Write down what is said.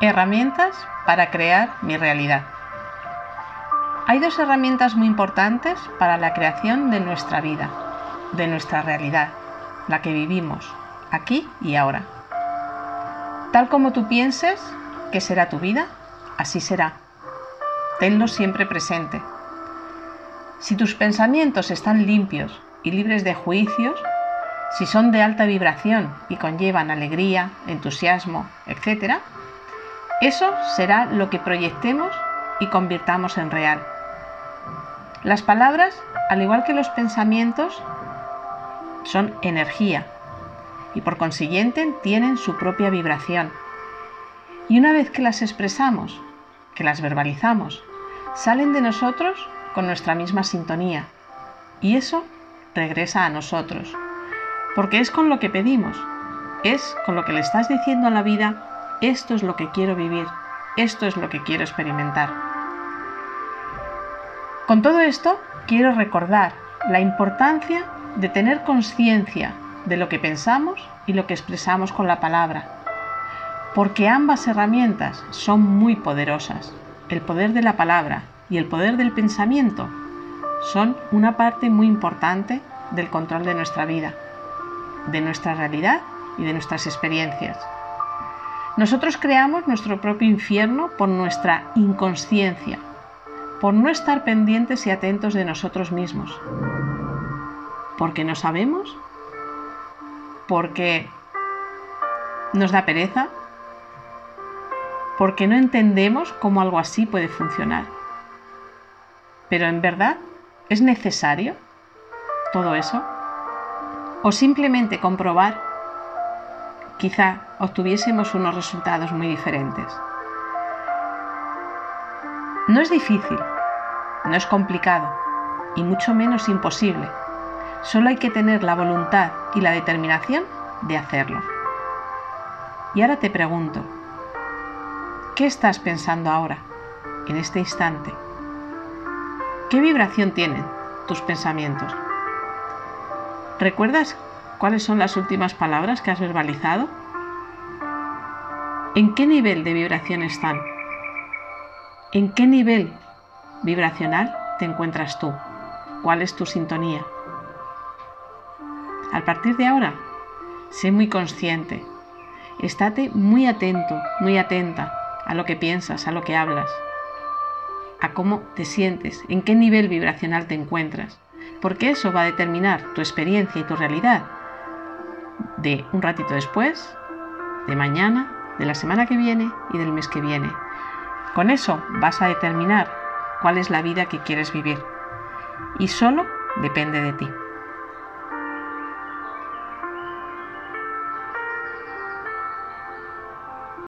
Herramientas para crear mi realidad. Hay dos herramientas muy importantes para la creación de nuestra vida, de nuestra realidad, la que vivimos, aquí y ahora. Tal como tú pienses que será tu vida, así será. Tenlo siempre presente. Si tus pensamientos están limpios y libres de juicios, si son de alta vibración y conllevan alegría, entusiasmo, etc., eso será lo que proyectemos y convirtamos en real. Las palabras, al igual que los pensamientos, son energía y por consiguiente tienen su propia vibración. Y una vez que las expresamos, que las verbalizamos, salen de nosotros con nuestra misma sintonía y eso regresa a nosotros, porque es con lo que pedimos, es con lo que le estás diciendo a la vida esto es lo que quiero vivir, esto es lo que quiero experimentar. Con todo esto, quiero recordar la importancia de tener conciencia de lo que pensamos y lo que expresamos con la palabra, porque ambas herramientas son muy poderosas. El poder de la palabra y el poder del pensamiento son una parte muy importante del control de nuestra vida, de nuestra realidad y de nuestras experiencias. Nosotros creamos nuestro propio infierno por nuestra inconsciencia, por no estar pendientes y atentos de nosotros mismos. Porque no sabemos, porque nos da pereza, porque no entendemos cómo algo así puede funcionar. Pero en verdad, ¿es necesario todo eso? ¿O simplemente comprobar quizá obtuviésemos unos resultados muy diferentes. No es difícil, no es complicado y mucho menos imposible. Solo hay que tener la voluntad y la determinación de hacerlo. Y ahora te pregunto, ¿qué estás pensando ahora, en este instante? ¿Qué vibración tienen tus pensamientos? ¿Recuerdas ¿Cuáles son las últimas palabras que has verbalizado? ¿En qué nivel de vibración están? ¿En qué nivel vibracional te encuentras tú? ¿Cuál es tu sintonía? A partir de ahora, sé muy consciente. Estate muy atento, muy atenta a lo que piensas, a lo que hablas, a cómo te sientes, en qué nivel vibracional te encuentras, porque eso va a determinar tu experiencia y tu realidad de un ratito después, de mañana, de la semana que viene y del mes que viene. Con eso vas a determinar cuál es la vida que quieres vivir. Y solo depende de ti.